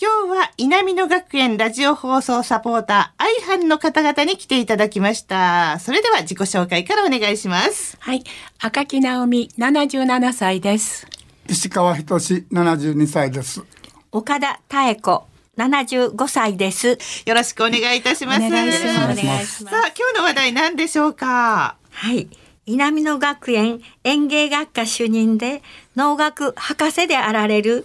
今日は稲美野学園ラジオ放送サポーター、愛班の方々に来ていただきました。それでは自己紹介からお願いします。はい。赤木直美、77歳です。石川仁72歳です。岡田妙子、75歳です。よろしくお願いいたします。お願いします。さあ、今日の話題何でしょうか？はい。稲美野学園園芸学科主任で農学博士であられる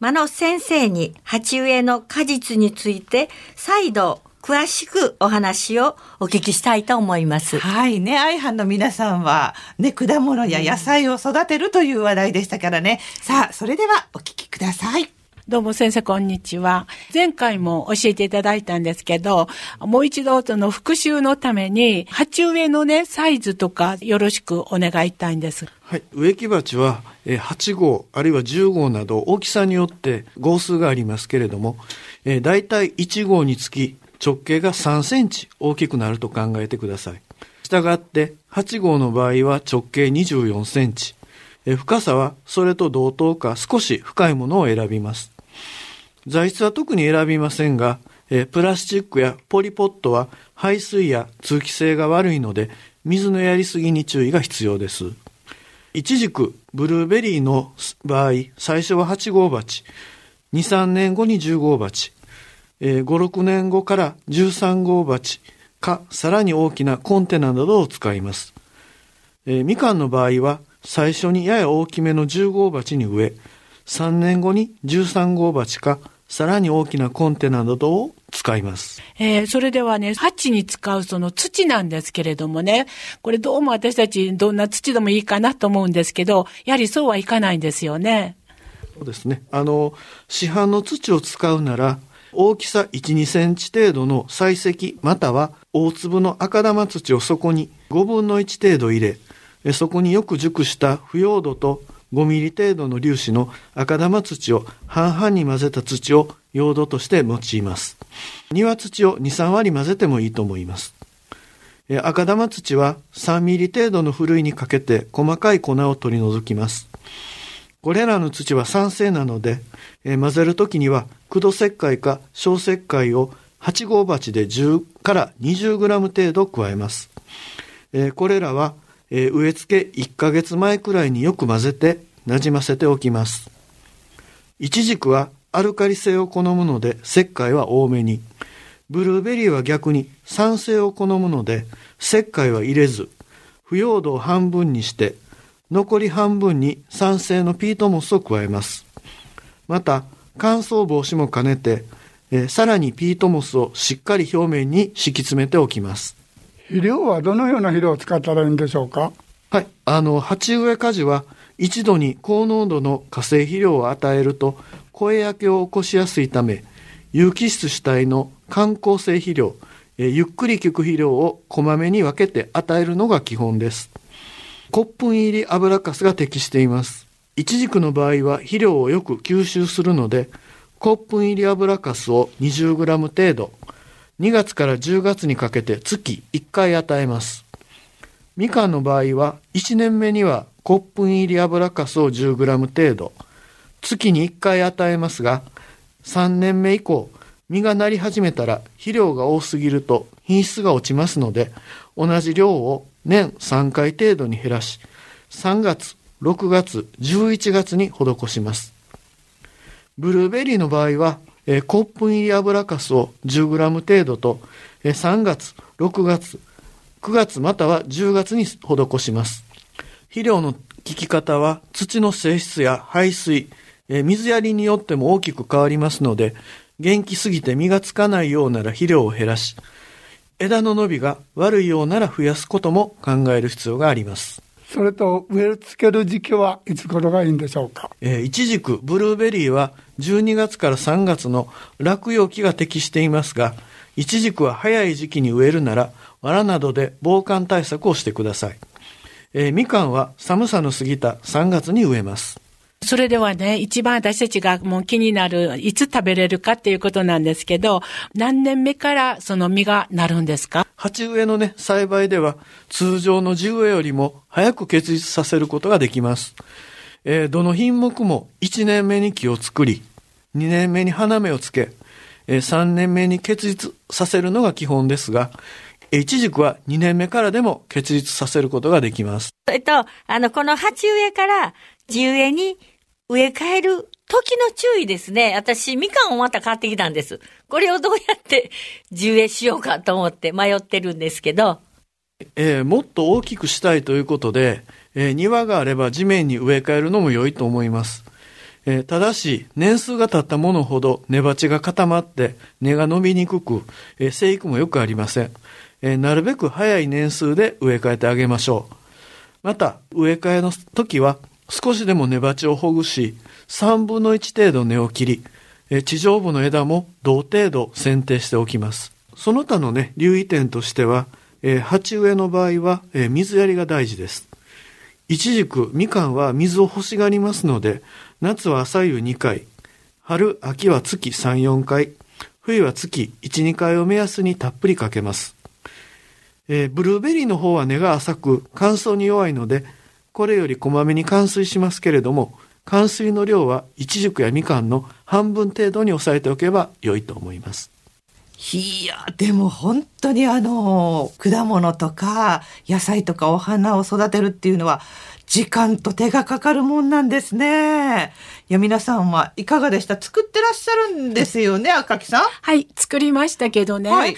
真野先生に鉢植えの果実について再度詳しくお話をお聞きしたいと思います。はいね、愛飯の皆さんはね、果物や野菜を育てるという話題でしたからね。さあ、それではお聞きください。どうも先生こんにちは。前回も教えていただいたんですけど、もう一度その復習のために、鉢植えのね、サイズとかよろしくお願いしたいんです。はい。植木鉢は、え8号、あるいは10号など大きさによって号数がありますけれども、えー、大体1号につき直径が3センチ大きくなると考えてください。したがって8号の場合は直径24センチ。深さはそれと同等か少し深いものを選びます。材質は特に選びませんが、えプラスチックやポリポットは排水や通気性が悪いので、水のやりすぎに注意が必要です。いちじく、ブルーベリーの場合、最初は8号鉢、2、3年後に10号鉢、5、6年後から13号鉢か、さらに大きなコンテナなどを使います。みかんの場合は、最初にやや大きめの10号鉢に植え、3年後に13号鉢か、さらに大きなコンテナなどを使います。えー、それではね、鉢に使うその土なんですけれどもね、これどうも私たちどんな土でもいいかなと思うんですけど、やはりそうはいかないんですよね。そうですね。あの、市販の土を使うなら、大きさ1、2センチ程度の採石または大粒の赤玉土をそこに5分の1程度入れ、そこによく熟した腐葉土と5ミリ程度の粒子の赤玉土を半々に混ぜた土を用土として用います。庭土を2、3割混ぜてもいいと思います。赤玉土は3ミリ程度のふるいにかけて細かい粉を取り除きます。これらの土は酸性なので、混ぜるときには苦土石灰か小石灰を8号鉢で10から20グラム程度加えます。これらはえー、植え付け1ヶ月前くらいによく混ぜてなじませておきます。イチジクはアルカリ性を好むので石灰は多めに。ブルーベリーは逆に酸性を好むので石灰は入れず、腐葉土を半分にして、残り半分に酸性のピートモスを加えます。また、乾燥防止も兼ねて、えー、さらにピートモスをしっかり表面に敷き詰めておきます。肥料はどのような肥料を使ったらいいんでしょうか？はい。あの、鉢植え果樹は一度に高濃度の化成肥料を与えると声焼けを起こしやすいため、有機質主体の観光性肥料、えゆっくり効く肥料をこまめに分けて与えるのが基本です。コップン入り油かすが適しています。イチジクの場合は肥料をよく吸収するので、コップン入り油かすを 20g 程度、2月から10月にかけて月1回与えます。みかんの場合は1年目にはコップ入り油かすを 10g 程度、月に1回与えますが、3年目以降、実がなり始めたら肥料が多すぎると品質が落ちますので、同じ量を年3回程度に減らし、3月、6月、11月に施します。ブルーベリーの場合は、えコップ入り油かすを 10g 程度と、え3月、6月、9月または10月に施します。肥料の効き方は土の性質や排水、え水やりによっても大きく変わりますので、元気すぎて実がつかないようなら肥料を減らし、枝の伸びが悪いようなら増やすことも考える必要があります。それと植え付ける時期はいつ頃がいいんでしょうか？えー、イチジク、ブルーベリーは12月から3月の落葉期が適していますが、イチジクは早い時期に植えるなら、藁などで防寒対策をしてください。えーみかんは寒さの過ぎた3月に植えます。それではね、一番私たちがもう気になる、いつ食べれるかっていうことなんですけど、何年目からその実がなるんですか？鉢植えのね、栽培では通常の地植えよりも早く結実させることができます。えーどの品目も1年目に木を作り、2年目に花芽をつけ、えー3年目に結実させるのが基本ですが、えーイチジクは2年目からでも結実させることができます。それと、あの、この鉢植えから地植えに植え替える時の注意ですね。私、みかんをまた買ってきたんです。これをどうやって地植えしようかと思って迷ってるんですけど。えーもっと大きくしたいということで、えー庭があれば地面に植え替えるのも良いと思います。えーただし、年数が経ったものほど根鉢が固まって根が伸びにくく、えー生育もよくありません。えーなるべく早い年数で植え替えてあげましょう。また、植え替えの時は少しでも根鉢をほぐし、3分の1程度根を切り、え地上部の枝も同程度剪定しておきます。その他のね、留意点としては、え鉢植えの場合は、え水やりが大事です。イチジク、みかんは水を欲しがりますので、夏は朝夕2回、春、秋は月3、4回、冬は月1、2回を目安にたっぷりかけます。えーブルーベリーの方は根が浅く乾燥に弱いので、これよりこまめに冠水しますけれども、冠水の量はイチジクやみかんの半分程度に抑えておけば良いと思います。いやでも本当にあの果物とか野菜とかお花を育てるっていうのは時間と手がかかるもんなんですね。いや皆さんはいかがでした？作ってらっしゃるんですよね赤木さん？はい、作りましたけどね。はい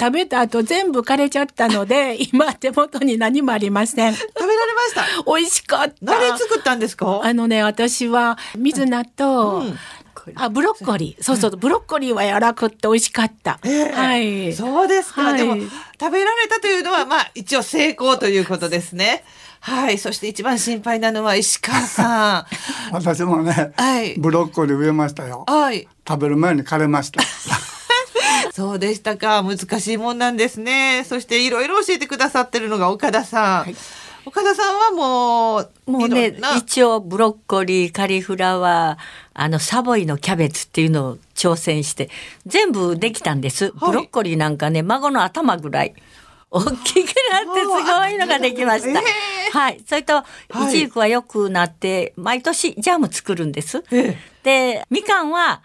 食べた後全部枯れちゃったので、今手元に何もありません。食べられました？美味しかった。何作ったんですか？あのね、私は水菜と、うんあ、ブロッコリー。そうそう、ブロッコリーは柔らかくって美味しかった。ええはい。そうですか、はいでも食べられたというのはまあ一応成功ということですね。はい。そして一番心配なのは石川さ 私もね、はいブロッコリー植えましたよん。。はい。食べる前に枯れました。そうでしたか。難しいもんなんですね。そしていろいろ教えてくださってるのが岡田さん。岡田さんはもう、もうね一応ブロッコリー、カリフラワー、あの、サボイのキャベツっていうのを挑戦して、全部できたんです。ブロッコリーなんかね、孫の頭ぐらい。大きくなってすごいのができました。えはい。それと、はいイチジクは良くなって、毎年ジャム作るんです。えで、みかんは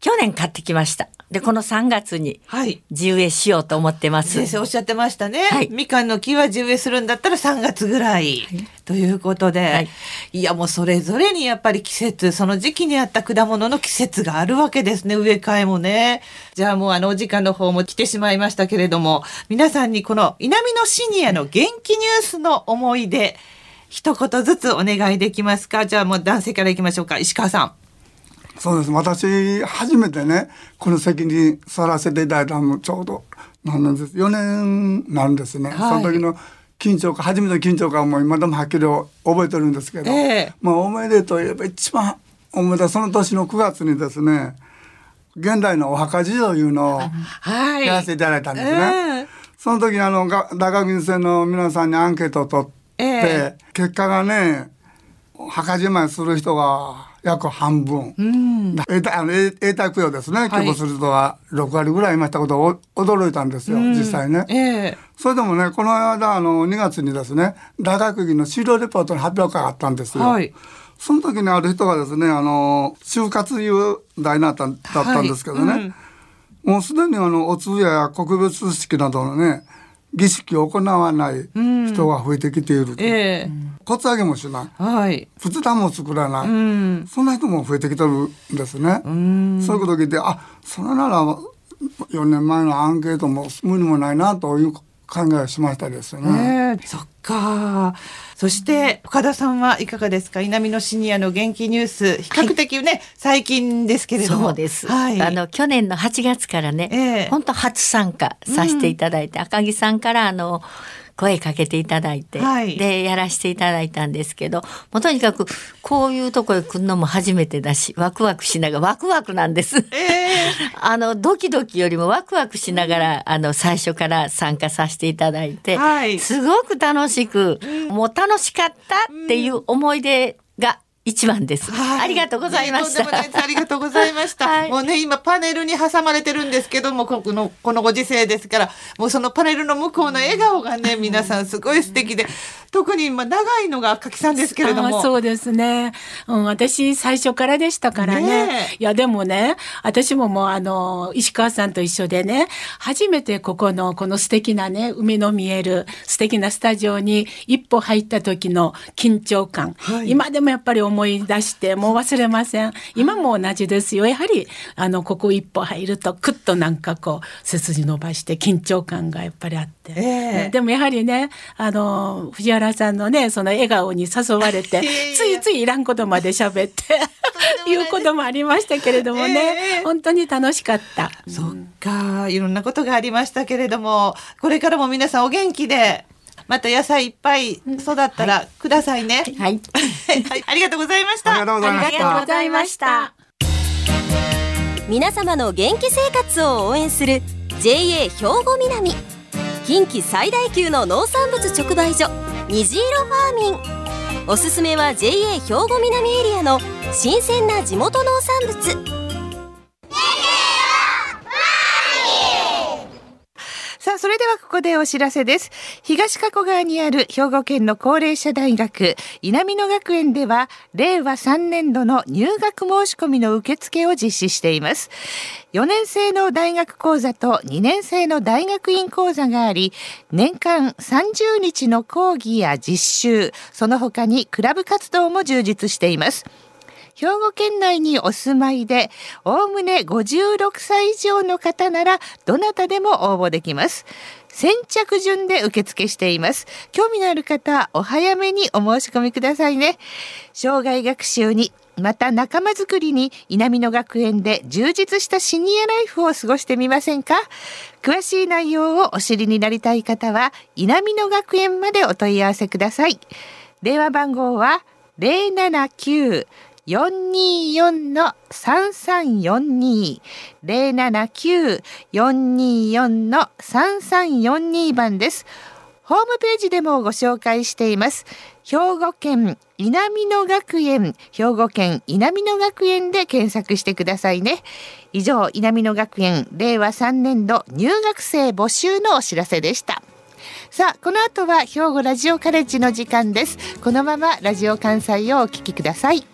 去年買ってきました。で、この3月にはい。地植えしようと思ってます。先生おっしゃってましたね。はいみかんの木は地植えするんだったら3月ぐらい。ということで、はいい、やもうそれぞれにやっぱり季節、その時期にあった果物の季節があるわけですね。植え替えもね。じゃあもうあのお時間の方も来てしまいましたけれども、皆さんにこの南のシニアの元気ニュースの思い出、一言ずつお願いできますか？じゃあもう男性からいきましょうか。石川さん。そうです。私、初めてね、この席に座らせていただいたのもちょうど、何年です。4年なんですね。はいその時の緊張感、初めての緊張感も今でもはっきり覚えてるんですけど、ええまあ、おめでとう言えば一番思い出その年の9月にですね、現代のお墓事情いうのをはい。やらせていただいたんですね。ええその時にあのが大学院生の皆さんにアンケートを取って、え結果がね墓じまいする人が約半分、うん。永代供養ですね、希望する人が6割ぐらいいましたことを驚いたんですよ、実際ね。ええ。それでもねこの間あの2月にですね大学院の修了レポートの発表会があったんですよ。はい。その時にある人がですねあの就活いう題なっただったんですけどね、はい。うん。もうすでにあのお通夜や告別式などのね儀式を行わない人が増えてきていると、ええコツ上げもしないはい。仏壇も作らない、うん。そんな人も増えてきてるんですね。うん。そういうことを聞いてあそれなら4年前のアンケートも無理もないなという考えをしましたですよね。ねえそっか。そして岡田さんはいかがですか？稲美のシニアの元気ニュース比較的ね、最近ですけれども。そうです。はい。あの去年の8月からね、ええ本当初参加させていただいて、赤木さんからあの声かけていただいて、はい。でやらせていただいたんですけど、もうとにかくこういうとこへ来るのも初めてだし、ワクワクしながらワクワクなんです。ええ あのドキドキよりもワクワクしながらあの最初から参加させていただいて、はい。すごく楽しく、もう楽しかったっていう思い出が一番です。はいありがとうございました。とんでもないですありがとうございました。はいもうね、今パネルに挟まれてるんですけども、この、このご時世ですから、もうそのパネルの向こうの笑顔がね、皆さんすごい素敵で、特に今長いのが赤木さんですけれども。あそうですね。うん、私最初からでしたからね。ねえいや、でもね、私ももうあの、石川さんと一緒でね、初めてここの、この素敵なね、海の見える素敵なスタジオに一歩入った時の緊張感。はい今でもやっぱり思い出して、もう忘れません。今も同じですよ。やはり、あの、ここ一歩入ると、くっとなんかこう、背筋伸ばして緊張感がやっぱりあって。ええでもやはりね、あの、藤原さんのね、その笑顔に誘われて、ついついいらんことまで喋って、いうこともありましたけれどもね、ええ本当に楽しかった。そっか、いろんなことがありましたけれども、これからも皆さんお元気で、また野菜いっぱい育ったらくださいね。はい。はい、ありがとうございました。ありがとうございましたありがとうございました。皆様の元気生活を応援する JA 兵庫南近畿最大級の農産物直売所虹色ファーミンおすすめは JA 兵庫南エリアの新鮮な地元農産物それではここでお知らせです。東加古川にある兵庫県の高齢者大学稲美野学園では、令和3年度の入学申し込みの受付を実施しています。4年生の大学講座と2年生の大学院講座があり、年間30日の講義や実習、その他にクラブ活動も充実しています。兵庫県内にお住まいで、おおむね56歳以上の方なら、どなたでも応募できます。先着順で受付しています。興味のある方、お早めにお申し込みくださいね。障害学習に、また仲間づくりに稲美野学園で充実したシニアライフを過ごしてみませんか？詳しい内容をお知りになりたい方は稲美野学園までお問い合わせください電話番号は079 424の3342 079-424の3342番です。ホームページでもご紹介しています。兵庫県稲美野学園、兵庫県稲美野学園で検索してくださいね。以上、稲美野学園令和3年度入学生募集のお知らせでした。さあ、この後は兵庫ラジオカレッジの時間です。このままラジオ関西をお聞きください。